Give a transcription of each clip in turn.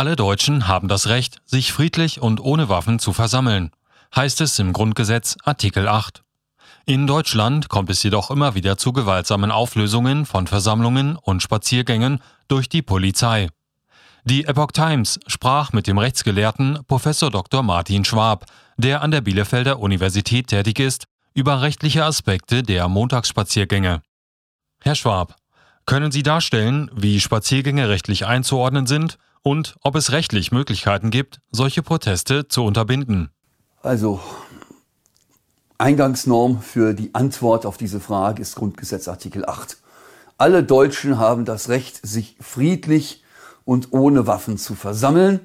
Alle Deutschen haben das Recht, sich friedlich und ohne Waffen zu versammeln, heißt es im Grundgesetz Artikel 8. In Deutschland kommt es jedoch immer wieder zu gewaltsamen Auflösungen von Versammlungen und Spaziergängen durch die Polizei. Die Epoch Times sprach mit dem Rechtsgelehrten Prof. Dr. Martin Schwab, der an der Bielefelder Universität tätig ist, über rechtliche Aspekte der Montagsspaziergänge. Herr Schwab, können Sie darstellen, wie Spaziergänge rechtlich einzuordnen sind und ob es rechtlich Möglichkeiten gibt, solche Proteste zu unterbinden? Also, Eingangsnorm für die Antwort auf diese Frage ist Grundgesetz Artikel 8. Alle Deutschen haben das Recht, sich friedlich und ohne Waffen zu versammeln.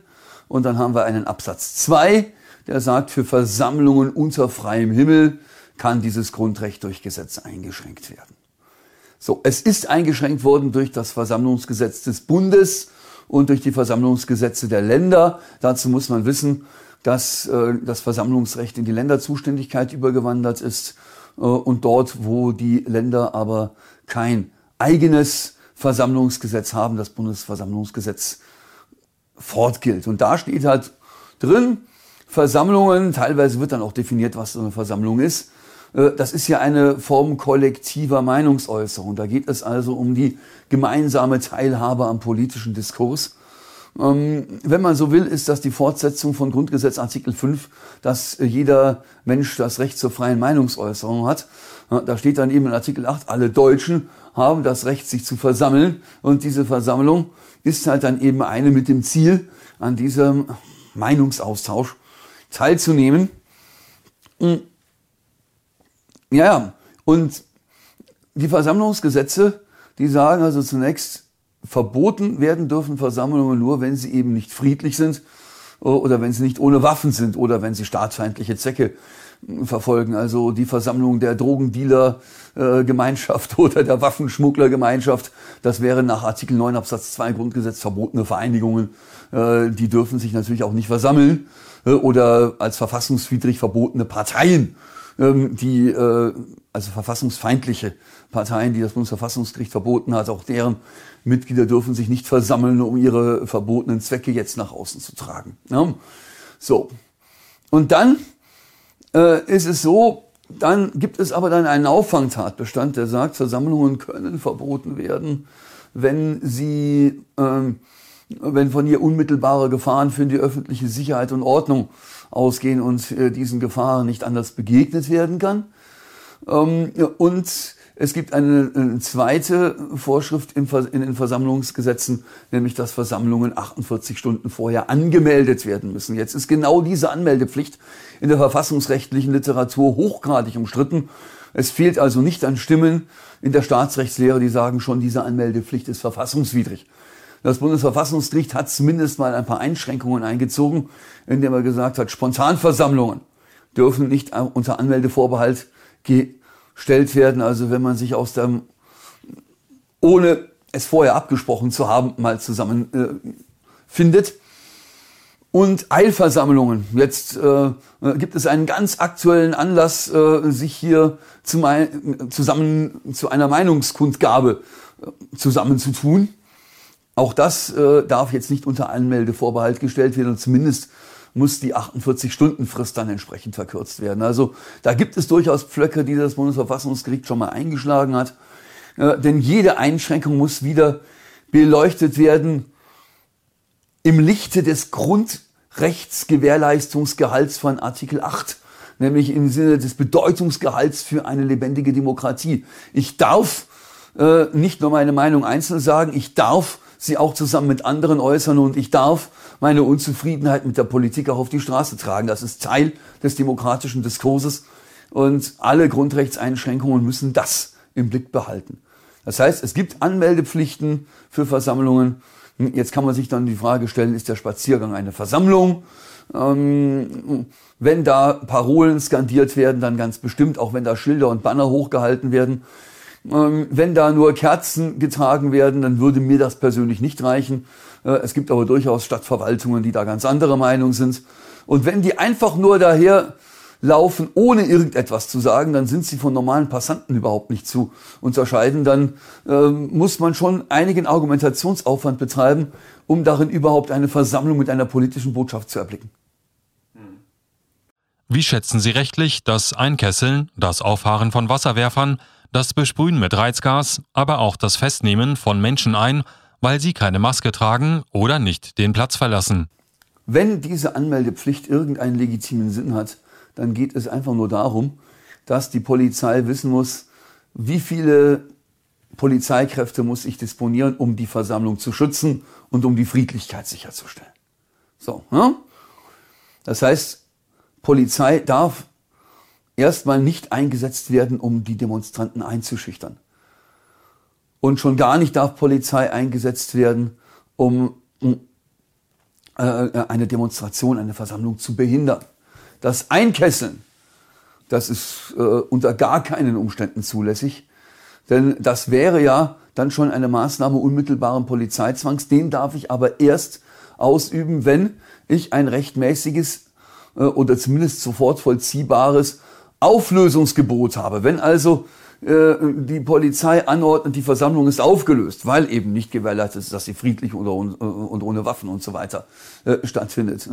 Und dann haben wir einen Absatz 2, der sagt, für Versammlungen unter freiem Himmel kann dieses Grundrecht durch Gesetz eingeschränkt werden. So, es ist eingeschränkt worden durch das Versammlungsgesetz des Bundes und durch die Versammlungsgesetze der Länder. Dazu muss man wissen, dass äh, das Versammlungsrecht in die Länderzuständigkeit übergewandert ist äh, und dort, wo die Länder aber kein eigenes Versammlungsgesetz haben, das Bundesversammlungsgesetz fortgilt. Und da steht halt drin, Versammlungen, teilweise wird dann auch definiert, was so eine Versammlung ist, das ist ja eine Form kollektiver Meinungsäußerung. Da geht es also um die gemeinsame Teilhabe am politischen Diskurs. Ähm, wenn man so will, ist das die Fortsetzung von Grundgesetz Artikel 5, dass jeder Mensch das Recht zur freien Meinungsäußerung hat. Da steht dann eben in Artikel 8, alle Deutschen haben das Recht, sich zu versammeln. Und diese Versammlung ist halt dann eben eine mit dem Ziel, an diesem Meinungsaustausch teilzunehmen. Ja, ja. Und die Versammlungsgesetze, die sagen also zunächst, verboten werden dürfen Versammlungen nur, wenn sie eben nicht friedlich sind oder wenn sie nicht ohne Waffen sind oder wenn sie staatsfeindliche Zwecke verfolgen. Also die Versammlung der Drogendealer-Gemeinschaft oder der Waffenschmugglergemeinschaft, das wäre nach Artikel 9 Absatz 2 Grundgesetz verbotene Vereinigungen. Äh, die dürfen sich natürlich auch nicht versammeln äh, oder als verfassungswidrig verbotene Parteien ähm, die äh, also verfassungsfeindliche Parteien, die das Bundesverfassungsgericht verboten hat, auch deren Mitglieder dürfen sich nicht versammeln, um ihre verbotenen Zwecke jetzt nach außen zu tragen. Ja? So. Und dann äh, ist es so, dann gibt es aber dann einen Auffangtatbestand, der sagt, Versammlungen können verboten werden, wenn sie, ähm, wenn von ihr unmittelbare Gefahren für die öffentliche Sicherheit und Ordnung ausgehen und äh, diesen Gefahren nicht anders begegnet werden kann. Ähm, und es gibt eine, zweite Vorschrift in, in den Versammlungsgesetzen, nämlich dass Versammlungen 48 Stunden vorher angemeldet werden müssen. Jetzt ist genau diese Anmeldepflicht in der verfassungsrechtlichen Literatur hochgradig umstritten. Es fehlt also nicht an Stimmen in der Staatsrechtslehre, die sagen schon, diese Anmeldepflicht ist verfassungswidrig. Das Bundesverfassungsgericht hat zumindest mal ein paar Einschränkungen eingezogen, indem er gesagt hat, Spontanversammlungen dürfen nicht unter Anmeldevorbehalt gestellt werden. Also wenn man sich aus dem, ohne es vorher abgesprochen zu haben, mal zusammen äh, findet. Und Eilversammlungen. Jetzt äh, gibt es einen ganz aktuellen Anlass, äh, sich hier zum, zusammen zu einer Meinungskundgabe äh, zusammenzutun. Auch das äh, darf jetzt nicht unter Anmeldevorbehalt gestellt werden und zumindest muss die 48-Stunden-Frist dann entsprechend verkürzt werden. Also da gibt es durchaus Pflöcke, die das Bundesverfassungsgericht schon mal eingeschlagen hat. Äh, denn jede Einschränkung muss wieder beleuchtet werden im Lichte des Grundrechtsgewährleistungsgehalts von Artikel 8, nämlich im Sinne des Bedeutungsgehalts für eine lebendige Demokratie. Ich darf äh, nicht nur meine Meinung einzeln sagen, ich darf sie auch zusammen mit anderen äußern und ich darf meine Unzufriedenheit mit der Politik auch auf die Straße tragen. Das ist Teil des demokratischen Diskurses und alle Grundrechtseinschränkungen müssen das im Blick behalten. Das heißt, es gibt Anmeldepflichten für Versammlungen. Jetzt kann man sich dann die Frage stellen, ist der Spaziergang eine Versammlung? Ähm, wenn da Parolen skandiert werden, dann ganz bestimmt, auch wenn da Schilder und Banner hochgehalten werden. Ähm, wenn da nur Kerzen getragen werden, dann würde mir das persönlich nicht reichen. Äh, es gibt aber durchaus Stadtverwaltungen, die da ganz andere Meinung sind. Und wenn die einfach nur daher laufen, ohne irgendetwas zu sagen, dann sind sie von normalen Passanten überhaupt nicht zu unterscheiden. Dann ähm, muss man schon einigen Argumentationsaufwand betreiben, um darin überhaupt eine Versammlung mit einer politischen Botschaft zu erblicken. Wie schätzen Sie rechtlich das Einkesseln, das Auffahren von Wasserwerfern, das Besprühen mit Reizgas, aber auch das Festnehmen von Menschen ein, weil sie keine Maske tragen oder nicht den Platz verlassen? Wenn diese Anmeldepflicht irgendeinen legitimen Sinn hat, dann geht es einfach nur darum, dass die Polizei wissen muss, wie viele Polizeikräfte muss ich disponieren, um die Versammlung zu schützen und um die Friedlichkeit sicherzustellen. So, ne? Das heißt, Polizei darf erstmal nicht eingesetzt werden, um die Demonstranten einzuschüchtern. Und schon gar nicht darf Polizei eingesetzt werden, um äh, eine Demonstration, eine Versammlung zu behindern. Das Einkesseln, das ist äh, unter gar keinen Umständen zulässig, denn das wäre ja dann schon eine Maßnahme unmittelbaren Polizeizwangs. Den darf ich aber erst ausüben, wenn ich ein rechtmäßiges äh, oder zumindest sofort vollziehbares Auflösungsgebot habe. Wenn also äh, die Polizei anordnet, die Versammlung ist aufgelöst, weil eben nicht gewährleistet ist, dass sie friedlich und ohne Waffen und so weiter äh, stattfindet.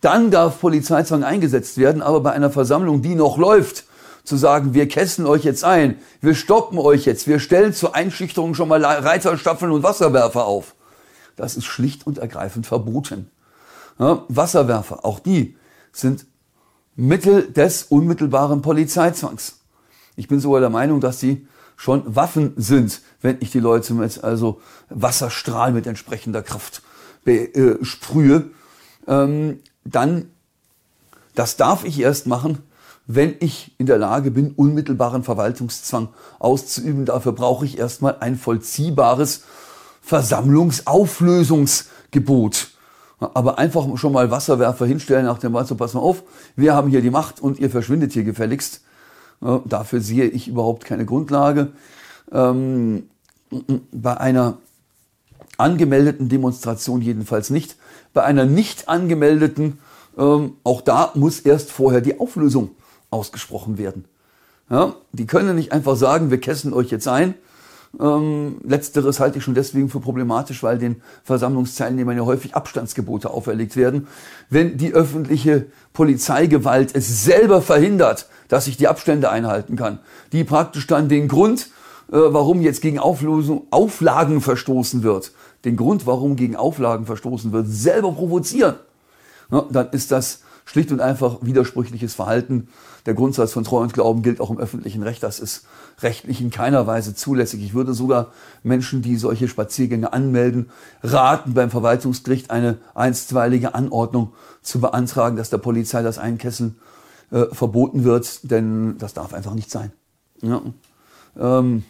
Dann darf Polizeizwang eingesetzt werden, aber bei einer Versammlung, die noch läuft, zu sagen, wir kesseln euch jetzt ein, wir stoppen euch jetzt, wir stellen zur Einschüchterung schon mal Reiterstaffeln und Wasserwerfer auf. Das ist schlicht und ergreifend verboten. Wasserwerfer, auch die sind Mittel des unmittelbaren Polizeizwangs. Ich bin sogar der Meinung, dass sie schon Waffen sind, wenn ich die Leute mit also Wasserstrahl mit entsprechender Kraft besprühe. Ähm, dann, das darf ich erst machen, wenn ich in der Lage bin, unmittelbaren Verwaltungszwang auszuüben. Dafür brauche ich erstmal ein vollziehbares Versammlungsauflösungsgebot. Aber einfach schon mal Wasserwerfer hinstellen nach dem Motto, pass mal auf, wir haben hier die Macht und ihr verschwindet hier gefälligst. Dafür sehe ich überhaupt keine Grundlage. Ähm, bei einer angemeldeten Demonstration jedenfalls nicht. Bei einer nicht angemeldeten, ähm, auch da muss erst vorher die Auflösung ausgesprochen werden. Die können nicht einfach sagen, wir kesseln euch jetzt ein, ähm, letzteres halte ich schon deswegen für problematisch, weil den Versammlungsteilnehmern ja häufig Abstandsgebote auferlegt werden. Wenn die öffentliche Polizeigewalt es selber verhindert, dass ich die Abstände einhalten kann, die praktisch dann den Grund, äh, warum jetzt gegen Auflösung, Auflagen verstoßen wird, den Grund, warum gegen Auflagen verstoßen wird, selber provozieren, ja, dann ist das schlicht und einfach widersprüchliches Verhalten. Der Grundsatz von Treu und Glauben gilt auch im öffentlichen Recht. Das ist rechtlich in keiner Weise zulässig. Ich würde sogar Menschen, die solche Spaziergänge anmelden, raten, beim Verwaltungsgericht eine einstweilige Anordnung zu beantragen, dass der Polizei das Einkesseln äh, verboten wird, denn das darf einfach nicht sein. Ja. Ähm,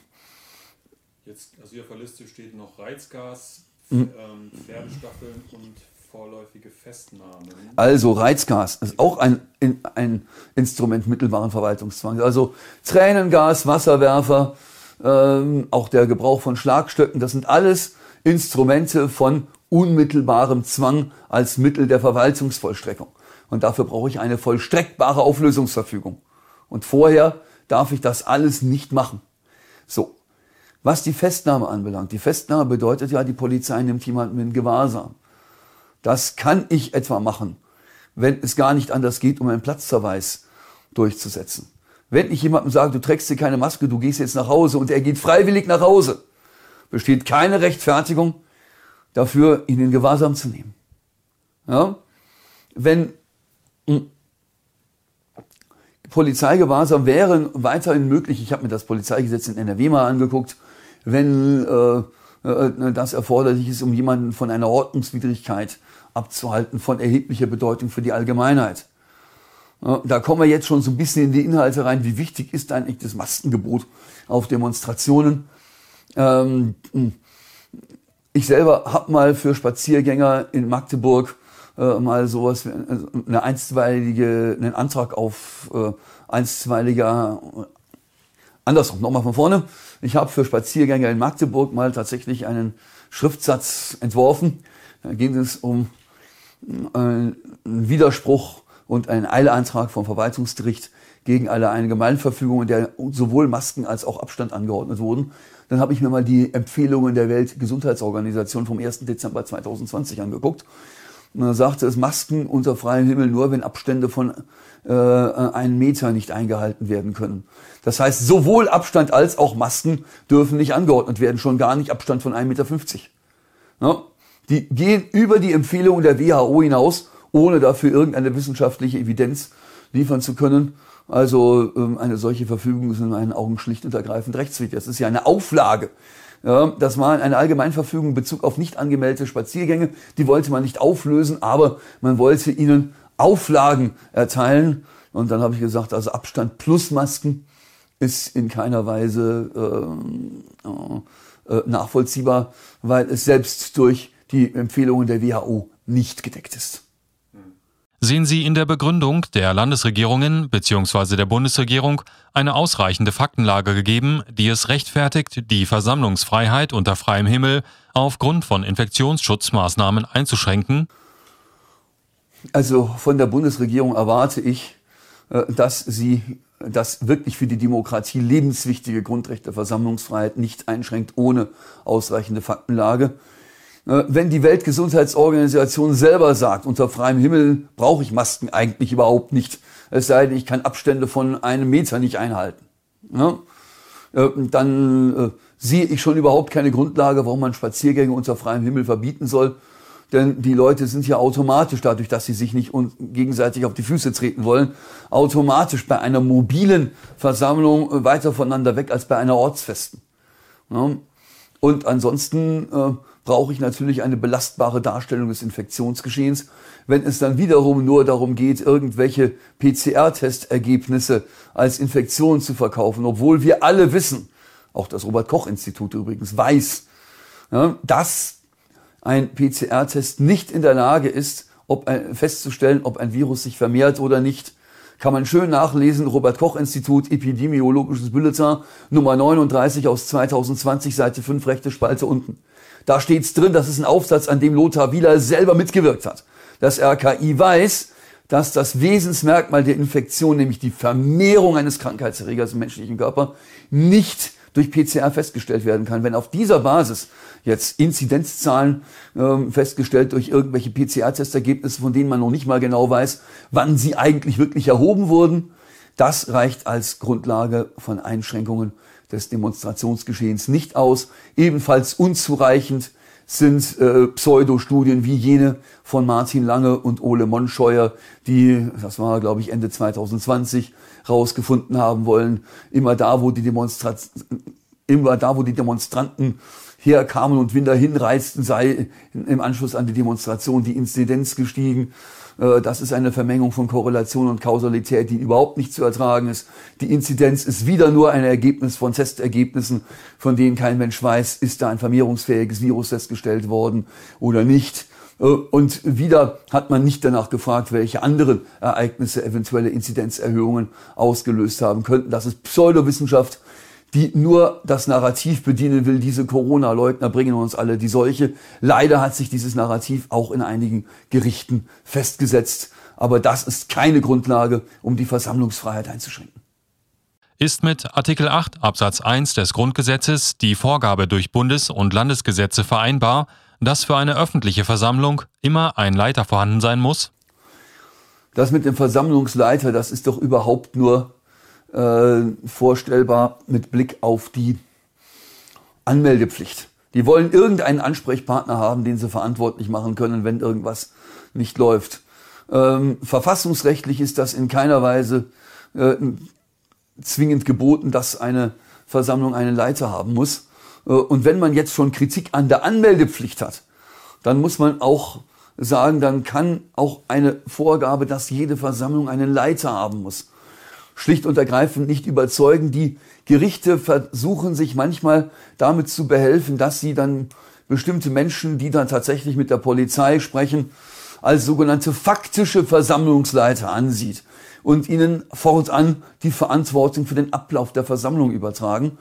Jetzt, also hier auf der Liste steht noch Reizgas, hm. ähm, Pferdestaffeln und vorläufige Festnahmen. Also Reizgas ist auch ein, ein Instrument mittelbaren Verwaltungszwangs. Also Tränengas, Wasserwerfer, ähm, auch der Gebrauch von Schlagstöcken, das sind alles Instrumente von unmittelbarem Zwang als Mittel der Verwaltungsvollstreckung. Und dafür brauche ich eine vollstreckbare Auflösungsverfügung. Und vorher darf ich das alles nicht machen. So. Was die Festnahme anbelangt. Die Festnahme bedeutet ja, die Polizei nimmt jemanden in Gewahrsam. Das kann ich etwa machen, wenn es gar nicht anders geht, um einen Platzverweis durchzusetzen. Wenn ich jemandem sage, du trägst dir keine Maske, du gehst jetzt nach Hause und er geht freiwillig nach Hause, besteht keine Rechtfertigung dafür, ihn in Gewahrsam zu nehmen. Ja? Wenn hm, Polizeigewahrsam wäre weiterhin möglich, ich habe mir das Polizeigesetz in NRW mal angeguckt, wenn äh, äh, das erforderlich ist, um jemanden von einer Ordnungswidrigkeit abzuhalten von erheblicher Bedeutung für die Allgemeinheit. Da kommen wir jetzt schon so ein bisschen in die Inhalte rein. Wie wichtig ist eigentlich das Maskengebot auf Demonstrationen? Ähm, ich selber habe mal für Spaziergänger in Magdeburg äh, mal sowas, eine einstweilige, einen Antrag auf äh, einstweiliger, andersrum, nochmal von vorne. Ich habe für Spaziergänger in Magdeburg mal tatsächlich einen Schriftsatz entworfen. Da ging es um einen Widerspruch und einen Eilantrag vom Verwaltungsgericht gegen eine Allgemeinverfügung, in der sowohl Masken als auch Abstand angeordnet wurden. Dann habe ich mir mal die Empfehlungen der Weltgesundheitsorganisation vom 1. Dezember 2020 angeguckt. Und dann sagte es, Masken unter freiem Himmel nur, wenn Abstände von äh, einem Meter nicht eingehalten werden können. Das heißt, sowohl Abstand als auch Masken dürfen nicht angeordnet werden, schon gar nicht Abstand von 1,50 Meter. Ja? Die gehen über die Empfehlungen der WHO hinaus, ohne dafür irgendeine wissenschaftliche Evidenz liefern zu können. Also ähm, eine solche Verfügung ist in meinen Augen schlicht und ergreifend rechtswidrig. Das ist ja eine Auflage. Ja, das war eine Allgemeinverfügung in Bezug auf nicht angemeldete Spaziergänge. Die wollte man nicht auflösen, aber man wollte ihnen Auflagen erteilen. Und dann habe ich gesagt, also Abstand plus Masken ist in keiner Weise äh, äh, nachvollziehbar, weil es selbst durch die Empfehlungen der WHO nicht gedeckt ist. Sehen Sie in der Begründung der Landesregierungen bzw. der Bundesregierung eine ausreichende Faktenlage gegeben, die es rechtfertigt, die Versammlungsfreiheit unter freiem Himmel aufgrund von Infektionsschutzmaßnahmen einzuschränken? Also von der Bundesregierung erwarte ich, äh, dass sie das wirklich für die Demokratie lebenswichtige Grundrecht der Versammlungsfreiheit nicht einschränkt ohne ausreichende Faktenlage. Äh, wenn die Weltgesundheitsorganisation selber sagt, unter freiem Himmel brauche ich Masken eigentlich überhaupt nicht, es sei denn, ich kann Abstände von einem Meter nicht einhalten, äh, dann sehe ich schon überhaupt keine Grundlage, warum man Spaziergänge unter freiem Himmel verbieten soll. Denn die Leute sind ja automatisch, dadurch, dass sie sich nicht gegenseitig auf die Füße treten wollen, automatisch bei einer mobilen Versammlung weiter voneinander weg als bei einer ortsfesten. Und ansonsten äh, brauche ich natürlich eine belastbare Darstellung des Infektionsgeschehens. Wenn es dann wiederum nur darum geht, irgendwelche PCR-Testergebnisse als Infektion zu verkaufen, obwohl wir alle wissen, auch das Robert Koch Institut übrigens weiß, dass ein PCR-Test nicht in der Lage ist, ob ein, festzustellen, ob ein Virus sich vermehrt oder nicht. Kann man schön nachlesen, Robert Koch Institut, Epidemiologisches Bulletin, Nummer 39 aus 2020, Seite 5, rechte Spalte unten. Da steht's drin, das ist ein Aufsatz, an dem Lothar Wieler selber mitgewirkt hat. Das RKI weiß, dass das Wesensmerkmal der Infektion, nämlich die Vermehrung eines Krankheitserregers im menschlichen Körper, nicht durch PCR festgestellt werden kann. Wenn auf dieser Basis jetzt Inzidenzzahlen ähm, festgestellt durch irgendwelche PCR-Testergebnisse, von denen man noch nicht mal genau weiß, wann sie eigentlich wirklich erhoben wurden, das reicht als Grundlage von Einschränkungen des Demonstrationsgeschehens nicht aus. Ebenfalls unzureichend sind äh, Pseudostudien wie jene von Martin Lange und Ole Monscheuer, die, das war glaube ich Ende 2020, rausgefunden haben wollen, immer da, wo die Demonstrat immer da, wo die Demonstranten herkamen und wieder hinreisten, sei im Anschluss an die Demonstration die Inzidenz gestiegen. Äh, das ist eine Vermengung von Korrelation und Kausalität, die überhaupt nicht zu ertragen ist. Die Inzidenz ist wieder nur ein Ergebnis von Testergebnissen, von denen kein Mensch weiß, ist da ein vermehrungsfähiges Virus festgestellt worden oder nicht. Äh, und wieder hat man nicht danach gefragt, welche anderen Ereignisse eventuelle Inzidenzerhöhungen ausgelöst haben könnten. Das ist Pseudowissenschaft die nur das Narrativ bedienen will, diese Corona-Leugner bringen uns alle die Seuche. Leider hat sich dieses Narrativ auch in einigen Gerichten festgesetzt. Aber das ist keine Grundlage, um die Versammlungsfreiheit einzuschränken. Ist mit Artikel 8 Absatz 1 des Grundgesetzes die Vorgabe durch Bundes- und Landesgesetze vereinbar, dass für eine öffentliche Versammlung immer ein Leiter vorhanden sein muss? Das mit dem Versammlungsleiter, das ist doch überhaupt nur äh, vorstellbar mit Blick auf die Anmeldepflicht. Die wollen irgendeinen Ansprechpartner haben, den sie verantwortlich machen können, wenn irgendwas nicht läuft. Ähm, verfassungsrechtlich ist das in keiner Weise äh, zwingend geboten, dass eine Versammlung einen Leiter haben muss. Äh, und wenn man jetzt schon Kritik an der Anmeldepflicht hat, dann muss man auch sagen, dann kann auch eine Vorgabe, dass jede Versammlung einen Leiter haben muss, schlicht und ergreifend nicht überzeugen. Die Gerichte versuchen sich manchmal damit zu behelfen, dass sie dann bestimmte Menschen, die dann tatsächlich mit der Polizei sprechen, als sogenannte faktische Versammlungsleiter ansieht und ihnen fortan die Verantwortung für den Ablauf der Versammlung übertragen.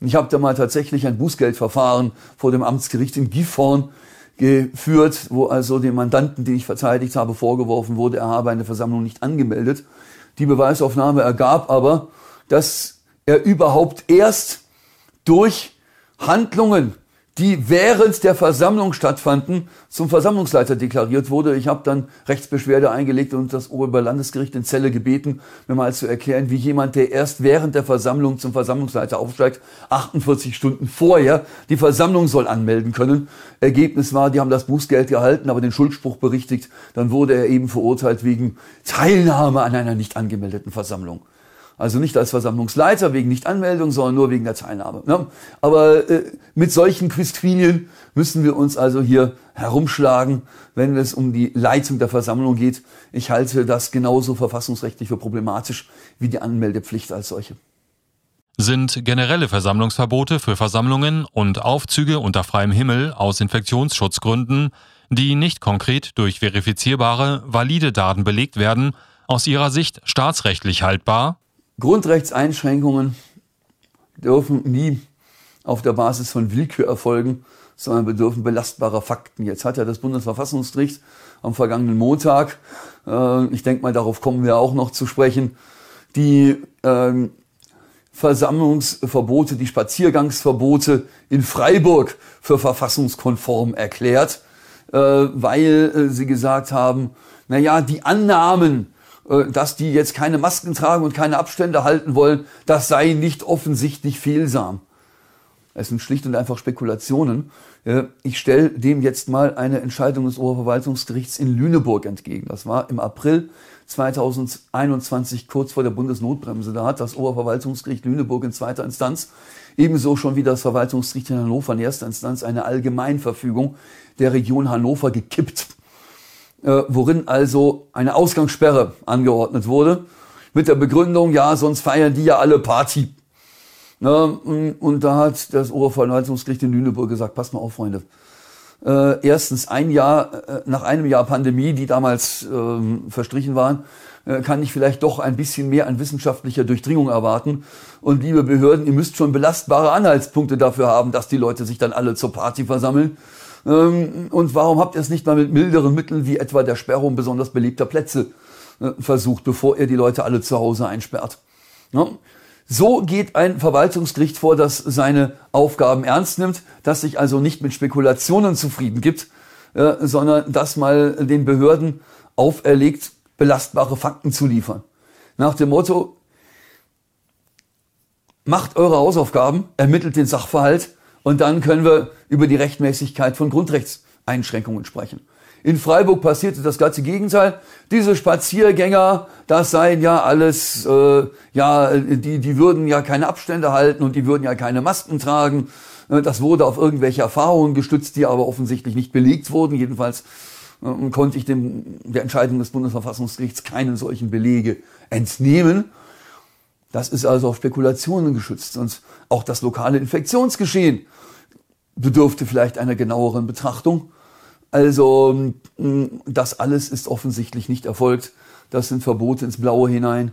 Ich habe da mal tatsächlich ein Bußgeldverfahren vor dem Amtsgericht in Gifhorn geführt, wo also dem Mandanten, den ich verteidigt habe, vorgeworfen wurde, er habe eine Versammlung nicht angemeldet. Die Beweisaufnahme ergab aber, dass er überhaupt erst durch Handlungen die während der Versammlung stattfanden, zum Versammlungsleiter deklariert wurde. Ich habe dann Rechtsbeschwerde eingelegt und das Oberlandesgericht in Zelle gebeten, mir mal zu erklären, wie jemand, der erst während der Versammlung zum Versammlungsleiter aufsteigt, 48 Stunden vorher die Versammlung soll anmelden können. Ergebnis war, die haben das Bußgeld gehalten, aber den Schuldspruch berichtigt. Dann wurde er eben verurteilt wegen Teilnahme an einer nicht angemeldeten Versammlung. Also nicht als Versammlungsleiter wegen Nichtanmeldung, sondern nur wegen der Teilnahme. Ne? Aber äh, mit solchen Quistquilien müssen wir uns also hier herumschlagen, wenn es um die Leitung der Versammlung geht. Ich halte das genauso verfassungsrechtlich für problematisch wie die Anmeldepflicht als solche. Sind generelle Versammlungsverbote für Versammlungen und Aufzüge unter freiem Himmel aus Infektionsschutzgründen, die nicht konkret durch verifizierbare, valide Daten belegt werden, aus Ihrer Sicht staatsrechtlich haltbar? Grundrechtseinschränkungen dürfen nie auf der Basis von Willkür erfolgen, sondern bedürfen belastbarer Fakten. Jetzt hat ja das Bundesverfassungsgericht am vergangenen Montag, äh, ich denke mal, darauf kommen wir auch noch zu sprechen, die äh, Versammlungsverbote, die Spaziergangsverbote in Freiburg für verfassungskonform erklärt, äh, weil äh, sie gesagt haben, na ja, die Annahmen, dass die jetzt keine Masken tragen und keine Abstände halten wollen, das sei nicht offensichtlich fehlsam. Es sind schlicht und einfach Spekulationen. Äh, ich stelle dem jetzt mal eine Entscheidung des Oberverwaltungsgerichts in Lüneburg entgegen. Das war im April 2021, kurz vor der Bundesnotbremse. Da hat das Oberverwaltungsgericht Lüneburg in zweiter Instanz, ebenso schon wie das Verwaltungsgericht in Hannover in erster Instanz, eine Allgemeinverfügung der Region Hannover gekippt äh, worin also eine Ausgangssperre angeordnet wurde, mit der Begründung, ja, sonst feiern die ja alle Party. Ja, und da hat das Oberverwaltungsgericht in Lüneburg gesagt, passt mal auf, Freunde. Äh, erstens, ein Jahr, äh, nach einem Jahr Pandemie, die damals äh, verstrichen waren, äh, kann ich vielleicht doch ein bisschen mehr an wissenschaftlicher Durchdringung erwarten. Und liebe Behörden, ihr müsst schon belastbare Anhaltspunkte dafür haben, dass die Leute sich dann alle zur Party versammeln. Ähm, und warum habt ihr es nicht mal mit milderen Mitteln wie etwa der Sperrung besonders beliebter Plätze äh, versucht, bevor ihr die Leute alle zu Hause einsperrt? So geht ein Verwaltungsgericht vor, das seine Aufgaben ernst nimmt, das sich also nicht mit Spekulationen zufrieden gibt, äh, sondern das mal den Behörden auferlegt, belastbare Fakten zu liefern. Nach dem Motto, macht eure Hausaufgaben, ermittelt den Sachverhalt und dann können wir über die Rechtmäßigkeit von Grundrechtseinschränkungen sprechen. In Freiburg passierte das ganze Gegenteil. Diese Spaziergänger, das seien ja alles, äh, ja, die, die würden ja keine Abstände halten und die würden ja keine Masken tragen. Äh, das wurde auf irgendwelche Erfahrungen gestützt, die aber offensichtlich nicht belegt wurden. Jedenfalls äh, konnte ich dem, der Entscheidung des Bundesverfassungsgerichts keinen solchen Belege entnehmen. Das ist also auf Spekulationen geschützt. Und auch das lokale Infektionsgeschehen bedürfte vielleicht einer genaueren Betrachtung. Also das alles ist offensichtlich nicht erfolgt. Das sind Verbote ins Blaue hinein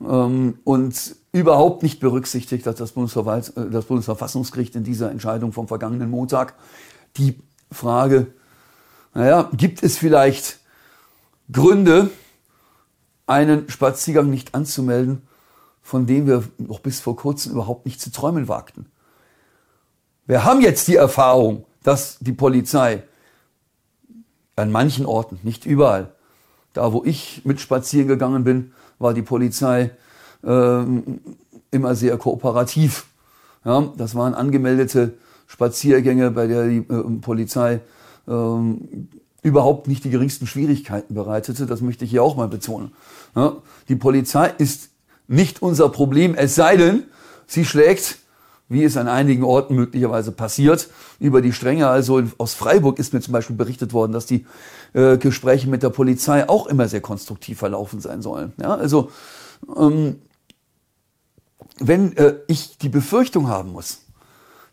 ähm, und überhaupt nicht berücksichtigt hat das, äh, das Bundesverfassungsgericht in dieser Entscheidung vom vergangenen Montag die Frage, naja, gibt es vielleicht Gründe, einen Spaziergang nicht anzumelden, von dem wir noch bis vor kurzem überhaupt nicht zu träumen wagten? Wir haben jetzt die Erfahrung, dass die Polizei an manchen Orten, nicht überall, da wo ich mit spazieren gegangen bin, war die Polizei äh, immer sehr kooperativ. Ja, das waren angemeldete Spaziergänge, bei der die äh, Polizei äh, überhaupt nicht die geringsten Schwierigkeiten bereitete. Das möchte ich hier auch mal betonen. Ja, die Polizei ist nicht unser Problem, es sei denn, sie schlägt wie es an einigen Orten möglicherweise passiert, über die Stränge. Also aus Freiburg ist mir zum Beispiel berichtet worden, dass die äh, Gespräche mit der Polizei auch immer sehr konstruktiv verlaufen sein sollen. Ja, also ähm, wenn äh, ich die Befürchtung haben muss,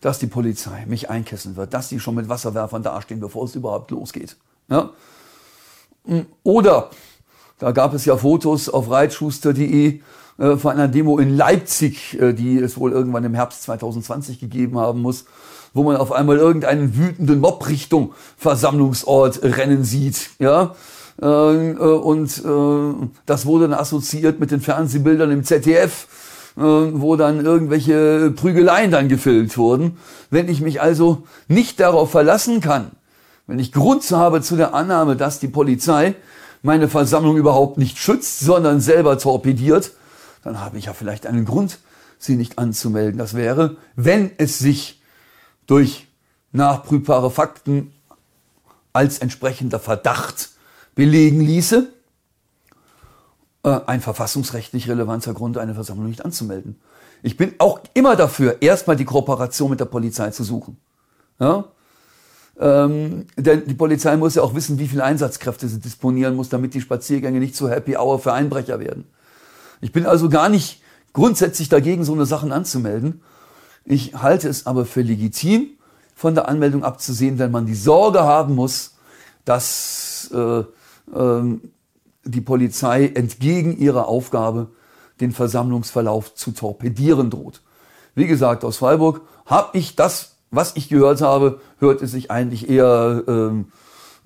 dass die Polizei mich einkesseln wird, dass sie schon mit Wasserwerfern dastehen, bevor es überhaupt losgeht. Ja? Oder Da gab es ja Fotos auf reitschuster.de äh, von einer Demo in Leipzig, äh, die es wohl irgendwann im Herbst 2020 gegeben haben muss, wo man auf einmal irgendeinen wütenden Mob Richtung Versammlungsort rennen sieht. Ja, äh, äh, und das wurde dann assoziiert mit den Fernsehbildern im ZDF, wo dann irgendwelche Prügeleien dann gefilmt wurden. Wenn ich mich also nicht darauf verlassen kann, wenn ich Grund habe zu der Annahme, dass die Polizei meine Versammlung überhaupt nicht schützt, sondern selber torpediert, dann habe ich ja vielleicht einen Grund, sie nicht anzumelden. Das wäre, wenn es sich durch nachprüfbare Fakten als entsprechender Verdacht belegen ließe, äh, ein verfassungsrechtlich relevanter Grund, eine Versammlung nicht anzumelden. Ich bin auch immer dafür, erstmal die Kooperation mit der Polizei zu suchen. Ja? Ähm, denn die Polizei muss ja auch wissen, wie viele Einsatzkräfte sie disponieren muss, damit die Spaziergänge nicht zu Happy Hour für Einbrecher werden. Ich bin also gar nicht grundsätzlich dagegen, so eine Sachen anzumelden. Ich halte es aber für legitim, von der Anmeldung abzusehen, wenn man die Sorge haben muss, dass äh, ähm, die Polizei entgegen ihrer Aufgabe den Versammlungsverlauf zu torpedieren droht. Wie gesagt, aus Freiburg habe ich das, was ich gehört habe, hört es sich eigentlich eher ähm,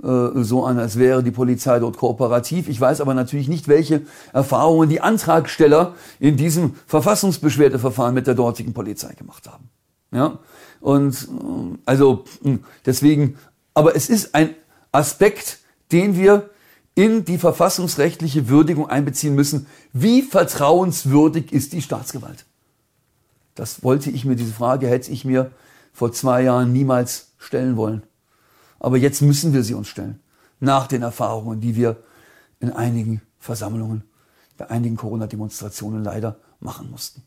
äh, so an, als wäre die Polizei dort kooperativ. Ich weiß aber natürlich nicht, welche Erfahrungen die Antragsteller in diesem Verfassungsbeschwerdeverfahren mit der dortigen Polizei gemacht haben. Ja, und äh, also hm, deswegen, aber es ist ein Aspekt, den wir in die verfassungsrechtliche Würdigung einbeziehen müssen. Wie vertrauenswürdig ist die Staatsgewalt? Das wollte ich mir, diese Frage hätte ich mir vor zwei Jahren niemals stellen wollen. Aber jetzt müssen wir sie uns stellen. Nach den Erfahrungen, die wir in einigen Versammlungen, bei einigen Corona-Demonstrationen leider machen mussten.